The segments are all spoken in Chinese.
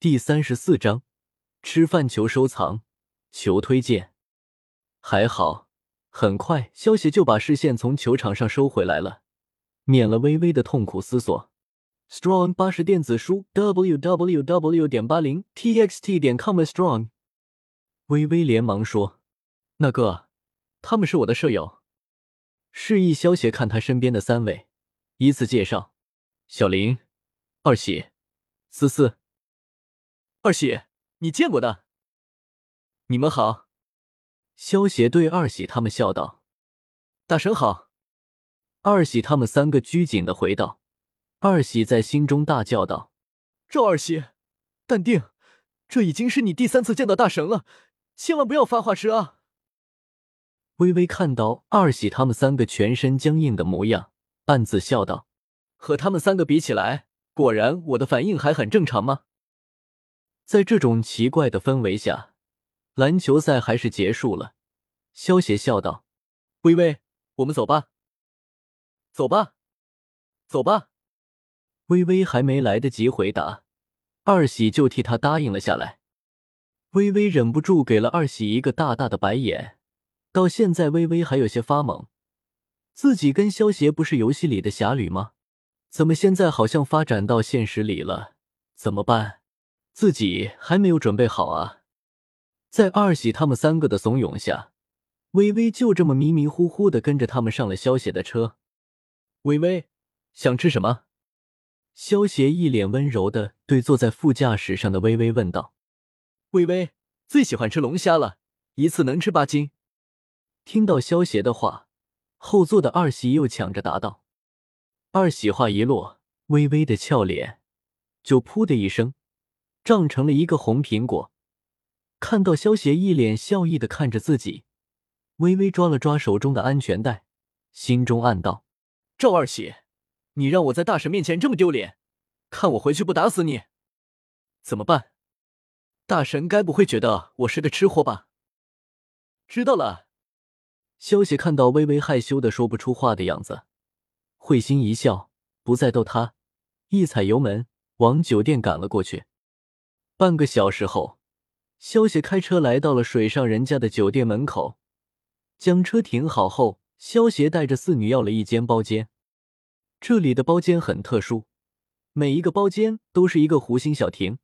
第三十四章，吃饭求收藏，求推荐。还好，很快萧协就把视线从球场上收回来了，免了微微的痛苦思索。Strong 八十电子书 www 点八零 txt 点 com strong。微微连忙说：“那个，他们是我的舍友。”示意萧协看他身边的三位，依次介绍：小林、二喜、思思。二喜，你见过的。你们好。萧协对二喜他们笑道：“大神好。”二喜他们三个拘谨的回道。二喜在心中大叫道：“赵二喜，淡定，这已经是你第三次见到大神了，千万不要发话痴啊！”微微看到二喜他们三个全身僵硬的模样，暗自笑道：“和他们三个比起来，果然我的反应还很正常吗？”在这种奇怪的氛围下，篮球赛还是结束了。萧协笑道：“微微，我们走吧，走吧，走吧。”微微还没来得及回答，二喜就替他答应了下来。微微忍不住给了二喜一个大大的白眼。到现在，微微还有些发懵：自己跟萧协不是游戏里的侠侣吗？怎么现在好像发展到现实里了？怎么办？自己还没有准备好啊！在二喜他们三个的怂恿下，微微就这么迷迷糊糊的跟着他们上了萧邪的车。微微，想吃什么？萧邪一脸温柔的对坐在副驾驶上的微微问道。微微最喜欢吃龙虾了，一次能吃八斤。听到萧邪的话，后座的二喜又抢着答道。二喜话一落，微微的俏脸就噗的一声。胀成了一个红苹果。看到萧协一脸笑意的看着自己，微微抓了抓手中的安全带，心中暗道：“赵二喜，你让我在大神面前这么丢脸，看我回去不打死你！怎么办？大神该不会觉得我是个吃货吧？”知道了。萧协看到微微害羞的说不出话的样子，会心一笑，不再逗他，一踩油门往酒店赶了过去。半个小时后，萧协开车来到了水上人家的酒店门口，将车停好后，萧协带着四女要了一间包间。这里的包间很特殊，每一个包间都是一个弧形小亭，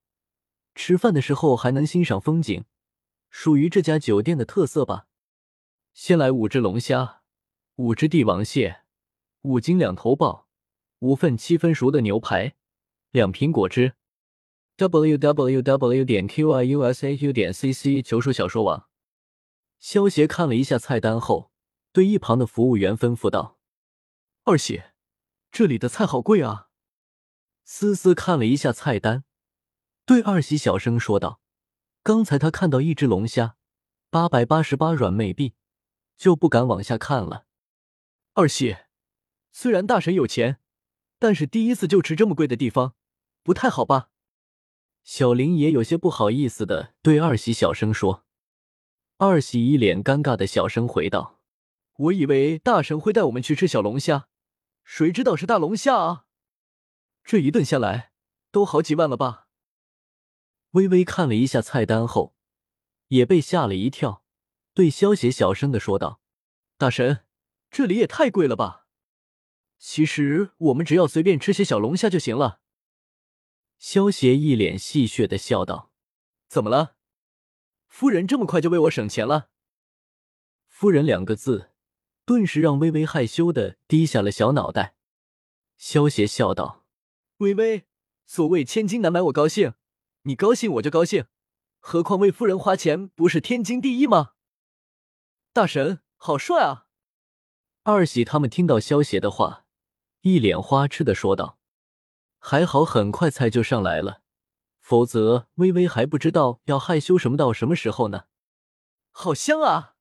吃饭的时候还能欣赏风景，属于这家酒店的特色吧。先来五只龙虾，五只帝王蟹，五斤两头鲍，五份七分熟的牛排，两瓶果汁。W w w 点 q i u s a u 点 c c 求书小说网。萧协看了一下菜单后，对一旁的服务员吩咐道：“二喜，这里的菜好贵啊。”思思看了一下菜单，对二喜小声说道：“刚才他看到一只龙虾，八百八十八软妹币，就不敢往下看了。”二喜，虽然大神有钱，但是第一次就吃这么贵的地方，不太好吧？小林也有些不好意思的对二喜小声说：“二喜一脸尴尬的小声回道：‘我以为大神会带我们去吃小龙虾，谁知道是大龙虾啊！这一顿下来都好几万了吧？’”微微看了一下菜单后，也被吓了一跳，对萧协小声的说道：“大神，这里也太贵了吧？其实我们只要随便吃些小龙虾就行了。”萧协一脸戏谑的笑道：“怎么了？夫人这么快就为我省钱了？”夫人两个字，顿时让微微害羞的低下了小脑袋。萧协笑道：“微微，所谓千金难买我高兴，你高兴我就高兴，何况为夫人花钱不是天经地义吗？”大神好帅啊！二喜他们听到萧协的话，一脸花痴的说道。还好，很快菜就上来了，否则微微还不知道要害羞什么到什么时候呢。好香啊！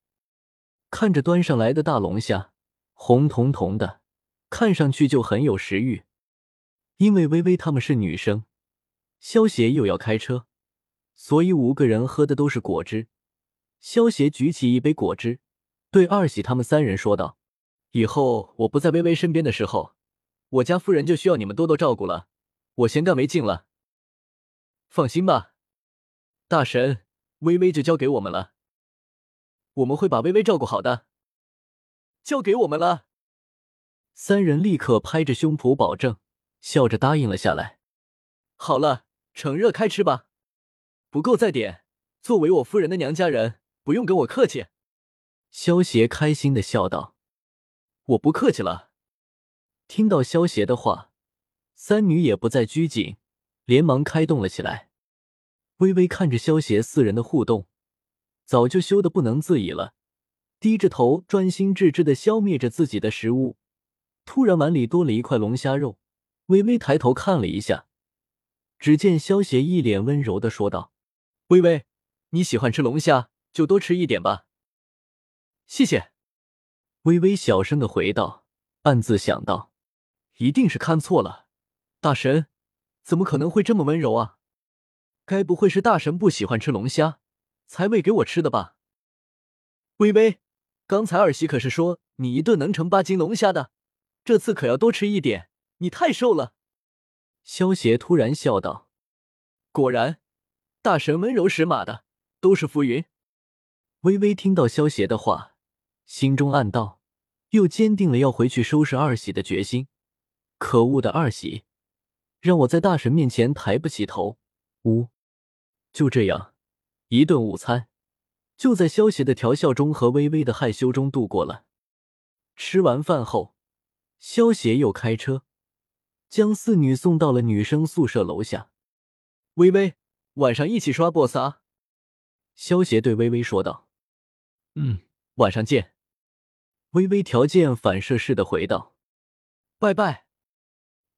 看着端上来的大龙虾，红彤彤的，看上去就很有食欲。因为微微他们是女生，萧协又要开车，所以五个人喝的都是果汁。萧协举起一杯果汁，对二喜他们三人说道：“以后我不在微微身边的时候，我家夫人就需要你们多多照顾了。”我先干为敬了。放心吧，大神，微微就交给我们了，我们会把微微照顾好的。交给我们了。三人立刻拍着胸脯保证，笑着答应了下来。好了，趁热开吃吧，不够再点。作为我夫人的娘家人，不用跟我客气。萧邪开心的笑道：“我不客气了。”听到萧邪的话，三女也不再拘谨，连忙开动了起来。微微看着萧邪四人的互动，早就羞得不能自已了，低着头专心致志的消灭着自己的食物。突然，碗里多了一块龙虾肉。微微抬头看了一下，只见萧邪一脸温柔的说道：“微微，你喜欢吃龙虾，就多吃一点吧。”谢谢。微微小声的回道，暗自想到：“一定是看错了，大神怎么可能会这么温柔啊？该不会是大神不喜欢吃龙虾，才喂给我吃的吧？”微微，刚才二喜可是说你一顿能盛八斤龙虾的。这次可要多吃一点，你太瘦了。萧邪突然笑道：“果然，大神温柔识马的都是浮云。”微微听到萧邪的话，心中暗道，又坚定了要回去收拾二喜的决心。可恶的二喜，让我在大神面前抬不起头。呜，就这样，一顿午餐就在萧邪的调笑中和微微的害羞中度过了。吃完饭后。萧协又开车将四女送到了女生宿舍楼下。微微，晚上一起刷 BOSS 啊！萧协对微微说道。嗯，晚上见。微微条件反射似的回道。拜拜。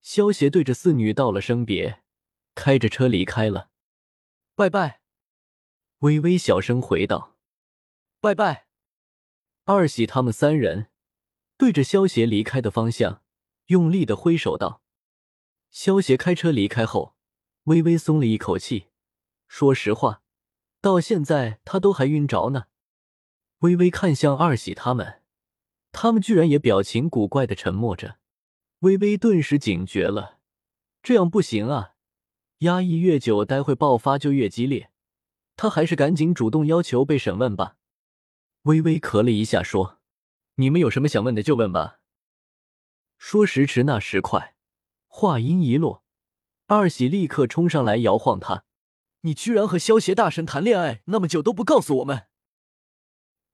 萧协对着四女道了声别，开着车离开了。拜拜。微微小声回道。拜拜。二喜他们三人。对着萧协离开的方向，用力的挥手道：“萧协开车离开后，微微松了一口气。说实话，到现在他都还晕着呢。”微微看向二喜他们，他们居然也表情古怪的沉默着。微微顿时警觉了，这样不行啊！压抑越久，待会爆发就越激烈。他还是赶紧主动要求被审问吧。微微咳了一下，说。你们有什么想问的就问吧。说时迟，那时快，话音一落，二喜立刻冲上来摇晃他：“你居然和萧邪大神谈恋爱那么久都不告诉我们！”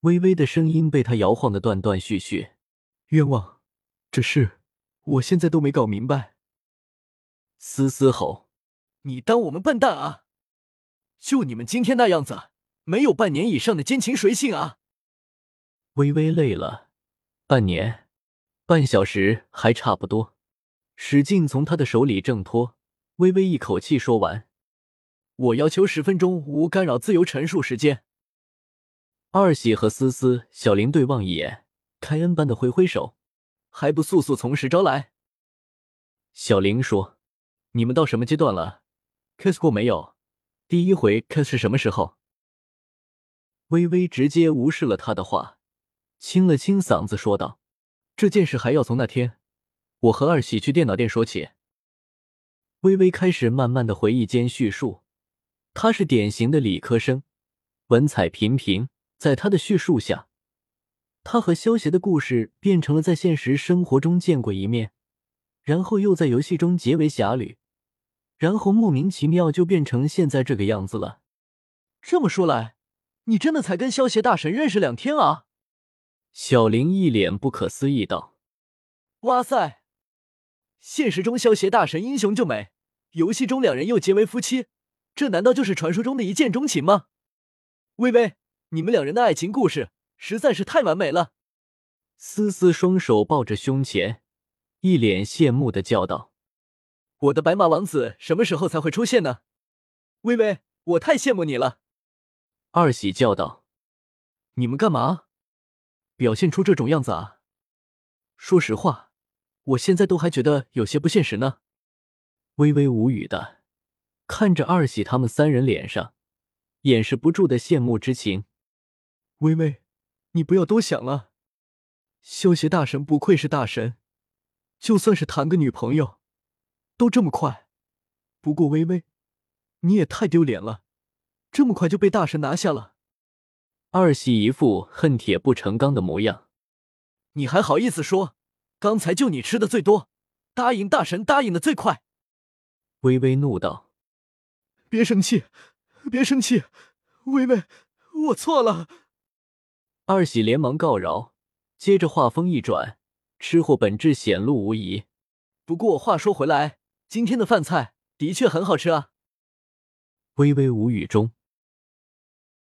微微的声音被他摇晃的断断续续。冤枉，这是我现在都没搞明白。嘶嘶吼：“你当我们笨蛋啊？就你们今天那样子，没有半年以上的奸情谁信啊？”微微累了。半年，半小时还差不多。使劲从他的手里挣脱，微微一口气说完：“我要求十分钟无干扰自由陈述时间。”二喜和思思、小林对望一眼，开恩般的挥挥手：“还不速速从实招来？”小林说：“你们到什么阶段了？kiss 过没有？第一回 kiss 是什么时候？”微微直接无视了他的话。清了清嗓子，说道：“这件事还要从那天我和二喜去电脑店说起。”微微开始慢慢的回忆间叙述。他是典型的理科生，文采平平。在他的叙述下，他和萧协的故事变成了在现实生活中见过一面，然后又在游戏中结为侠侣，然后莫名其妙就变成现在这个样子了。这么说来，你真的才跟萧协大神认识两天啊？小林一脸不可思议道：“哇塞！现实中萧协大神英雄救美，游戏中两人又结为夫妻，这难道就是传说中的一见钟情吗？”微微，你们两人的爱情故事实在是太完美了。思思双手抱着胸前，一脸羡慕的叫道：“我的白马王子什么时候才会出现呢？”微微，我太羡慕你了。二喜叫道：“你们干嘛？”表现出这种样子啊！说实话，我现在都还觉得有些不现实呢。微微无语的看着二喜他们三人脸上掩饰不住的羡慕之情。微微，你不要多想了。修邪大神不愧是大神，就算是谈个女朋友，都这么快。不过微微，你也太丢脸了，这么快就被大神拿下了。二喜一副恨铁不成钢的模样。你还好意思说？刚才就你吃的最多，答应大神答应的最快。微微怒道：“别生气，别生气，微微，我错了。”二喜连忙告饶，接着话锋一转，吃货本质显露无疑。不过话说回来，今天的饭菜的确很好吃啊。微微无语中。